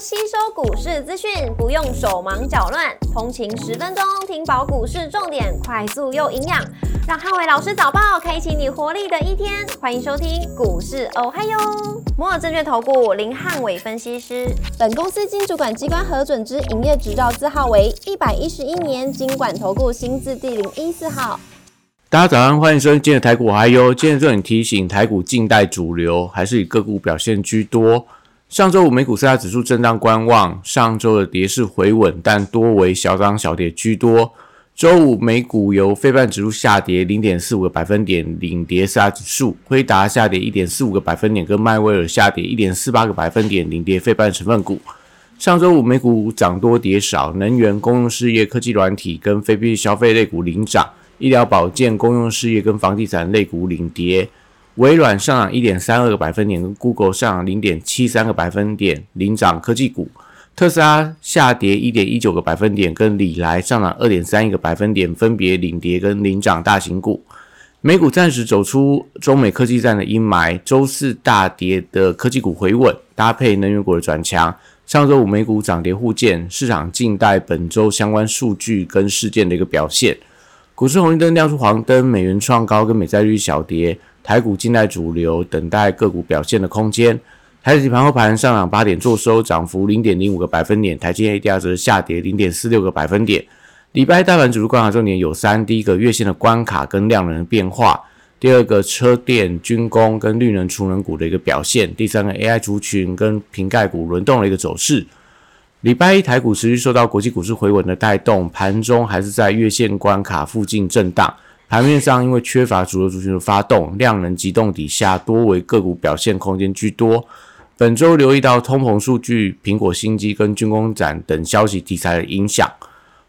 吸收股市资讯，不用手忙脚乱，通勤十分钟听饱股市重点，快速又营养，让汉伟老师早报开启你活力的一天。欢迎收听股市哦嗨哟，摩尔证券投顾林汉伟分析师，本公司经主管机关核准之营业执照字号为一百一十一年经管投顾新字第零一四号。大家早上，欢迎收听今日台股嗨哟今日重点提醒，台股近代主流还是以个股表现居多。上周五美股四大指数震荡观望，上周的跌势回稳，但多为小涨小跌居多。周五美股由非半指数下跌零点四五个百分点领跌四大指数，辉达下跌一点四五个百分点，跟迈威尔下跌一点四八个百分点领跌非半成分股。上周五美股涨多跌少，能源、公用事业、科技软体跟非必需消费类股领涨。医疗保健、公用事业跟房地产类股领跌，微软上涨一点三二个百分点，跟 Google 上涨零点七三个百分点领涨科技股。特斯拉下跌一点一九个百分点，跟里来上涨二点三一个百分点，分别领跌跟领涨大型股。美股暂时走出中美科技战的阴霾，周四大跌的科技股回稳，搭配能源股的转强。上周五美股涨跌互见，市场静待本周相关数据跟事件的一个表现。股市红绿灯亮出黄灯，美元创高跟美债率小跌，台股近代主流等待个股表现的空间。台指盘后盘上涨八点，做收涨幅零点零五个百分点。台积 ADR 则下跌零点四六个百分点。礼拜大盘主流观察重点有三：第一个月线的关卡跟量能的变化；第二个车电、军工跟绿能、储能股的一个表现；第三个 AI 族群跟瓶盖股轮动的一个走势。礼拜一台股持续受到国际股市回稳的带动，盘中还是在月线关卡附近震荡。盘面上因为缺乏主流族群的发动，量能急动底下，多为个股表现空间居多。本周留意到通膨数据、苹果新机跟军工展等消息题材的影响。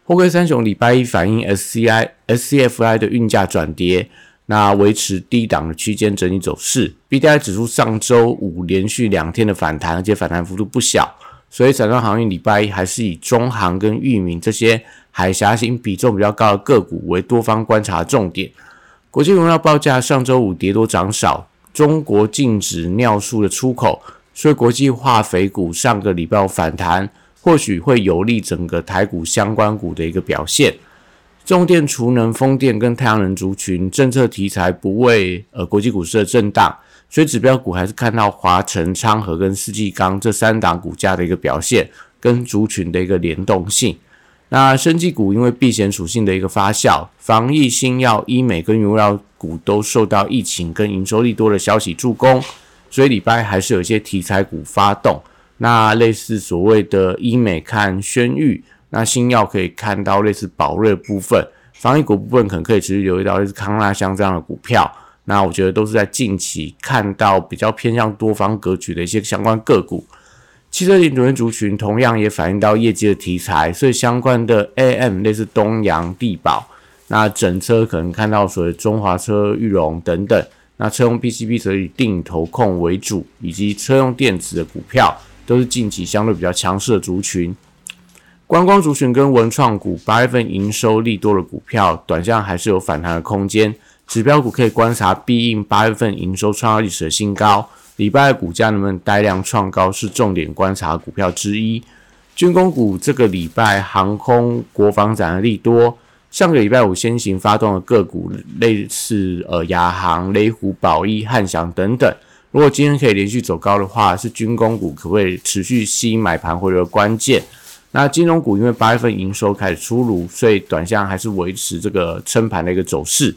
货柜三雄礼拜一反映 SCI、SCFI 的运价转跌，那维持低档的区间整理走势。BDI 指数上周五连续两天的反弹，而且反弹幅度不小。所以，散装航运礼拜一还是以中航跟裕民这些海峡型比重比较高的个股为多方观察重点。国际荣耀报价上周五跌多涨少，中国禁止尿素的出口，所以国际化肥股上个礼拜反弹，或许会有利整个台股相关股的一个表现。重电、储能、风电跟太阳能族群政策题材不为呃国际股市的震荡。所以指标股还是看到华晨、昌河跟世纪钢这三档股价的一个表现，跟族群的一个联动性。那生技股因为避险属性的一个发酵，防疫新药、医美跟原料股都受到疫情跟营收利多的消息助攻，所以礼拜还是有一些题材股发动。那类似所谓的医美看轩誉，那新药可以看到类似宝瑞部分，防疫股部分可能可以持续留意到类似康纳香这样的股票。那我觉得都是在近期看到比较偏向多方格局的一些相关个股，汽车零组件族群同样也反映到业绩的题材，所以相关的 AM 类似东阳、地宝，那整车可能看到所谓中华车、裕隆等等，那车用 PCB 则以定投控为主，以及车用电子的股票都是近期相对比较强势的族群。观光族群跟文创股八月份营收利多的股票，短线还是有反弹的空间。指标股可以观察必应八月份营收创造历史的新高，礼拜的股价能不能带量创高是重点观察股票之一。军工股这个礼拜航空国防展的利多，上个礼拜五先行发动的个股类似呃亚航、雷虎、宝一、汉翔等等，如果今天可以连续走高的话，是军工股可不可以持续吸引买盘或者关键。那金融股因为八月份营收开始出炉，所以短线还是维持这个撑盘的一个走势。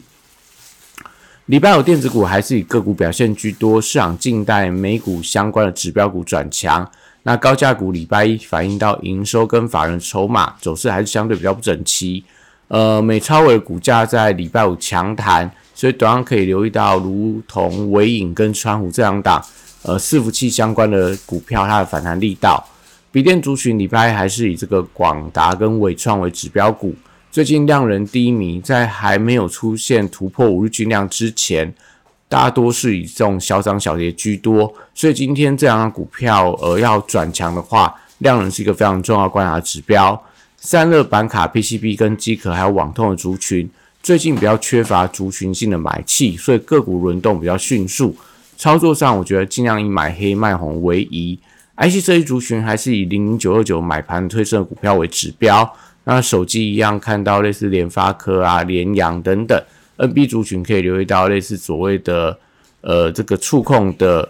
礼拜五电子股还是以个股表现居多，市场静待美股相关的指标股转强。那高价股礼拜一反映到营收跟法人筹码走势还是相对比较不整齐。呃，美超伟股价在礼拜五强弹，所以短上可以留意到如同伟影跟川湖这两档呃伺服器相关的股票，它的反弹力道。笔电族群礼拜一还是以这个广达跟伟创为指标股。最近量人低迷，在还没有出现突破五日均量之前，大多是以这种小涨小跌居多。所以今天这两张股票，呃，要转强的话，量能是一个非常重要观察指标。散热板卡、PCB 跟机壳还有网通的族群，最近比较缺乏族群性的买气，所以个股轮动比较迅速。操作上，我觉得尽量以买黑卖红为宜。IC 设计族群还是以零零九二九买盘推升的股票为指标。那手机一样看到类似联发科啊、联阳等等。NB 族群可以留意到类似所谓的呃这个触控的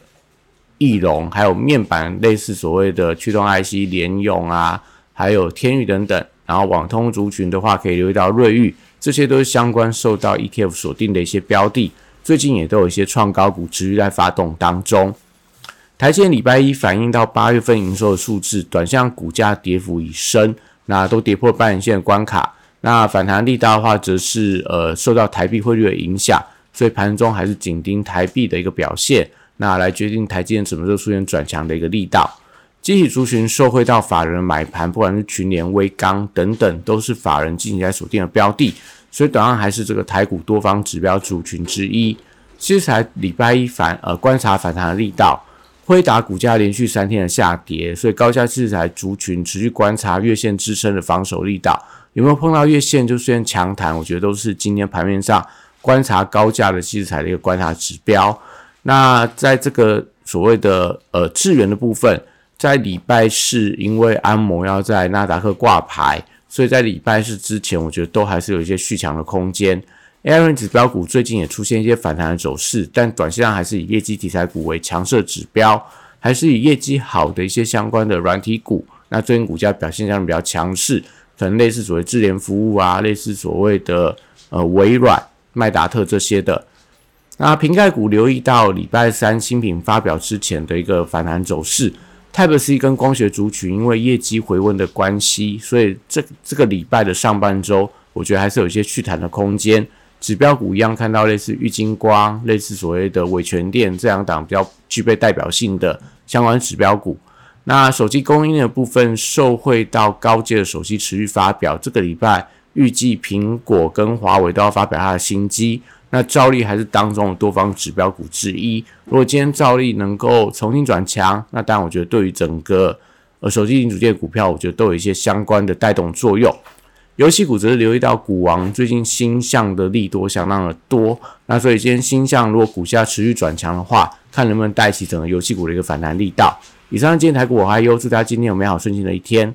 翼龙，还有面板类似所谓的驱动 IC 联用啊，还有天宇等等。然后网通族群的话，可以留意到瑞昱，这些都是相关受到 ETF 锁定的一些标的，最近也都有一些创高股持续在发动当中。台积礼拜一反映到八月份营收的数字，短向股价跌幅已深，那都跌破半年线关卡。那反弹力道的话，则是呃受到台币汇率的影响，所以盘中还是紧盯台币的一个表现，那来决定台积电什么时候出现转强的一个力道。集体族群受惠到法人买盘，不管是群联、威刚等等，都是法人进行在锁定的标的，所以短岸还是这个台股多方指标族群之一。其实才礼拜一反呃观察反弹的力道，辉达股价连续三天的下跌，所以高价器材族群持续观察月线支撑的防守力道。有没有碰到月线就出现强弹？我觉得都是今天盘面上观察高价的器材的一个观察指标。那在这个所谓的呃智源的部分，在礼拜四因为安摩要在纳达克挂牌，所以在礼拜四之前，我觉得都还是有一些续强的空间。AI 指标股最近也出现一些反弹的走势，但短线上还是以业绩题材股为强势指标，还是以业绩好的一些相关的软体股。那最近股价表现相比较强势。可能类似所谓智联服务啊，类似所谓的呃微软、麦达特这些的。那瓶盖股留意到礼拜三新品发表之前的一个反弹走势，Type C 跟光学族群因为业绩回温的关系，所以这这个礼拜的上半周，我觉得还是有一些去弹的空间。指标股一样看到类似玉金光、类似所谓的伟全电这两档比较具备代表性的相关指标股。那手机供应链的部分，受惠到高阶的手机持续发表，这个礼拜预计苹果跟华为都要发表它的新机。那兆力还是当中的多方指标股之一。如果今天兆力能够重新转强，那当然我觉得对于整个呃手机零组件股票，我觉得都有一些相关的带动作用。游戏股则是留意到股王最近新项的利多相当的多，那所以今天新项如果股价持续转强的话，看能不能带起整个游戏股的一个反弹力道。以上今天台股我还优，祝大家今天有美好顺心的一天。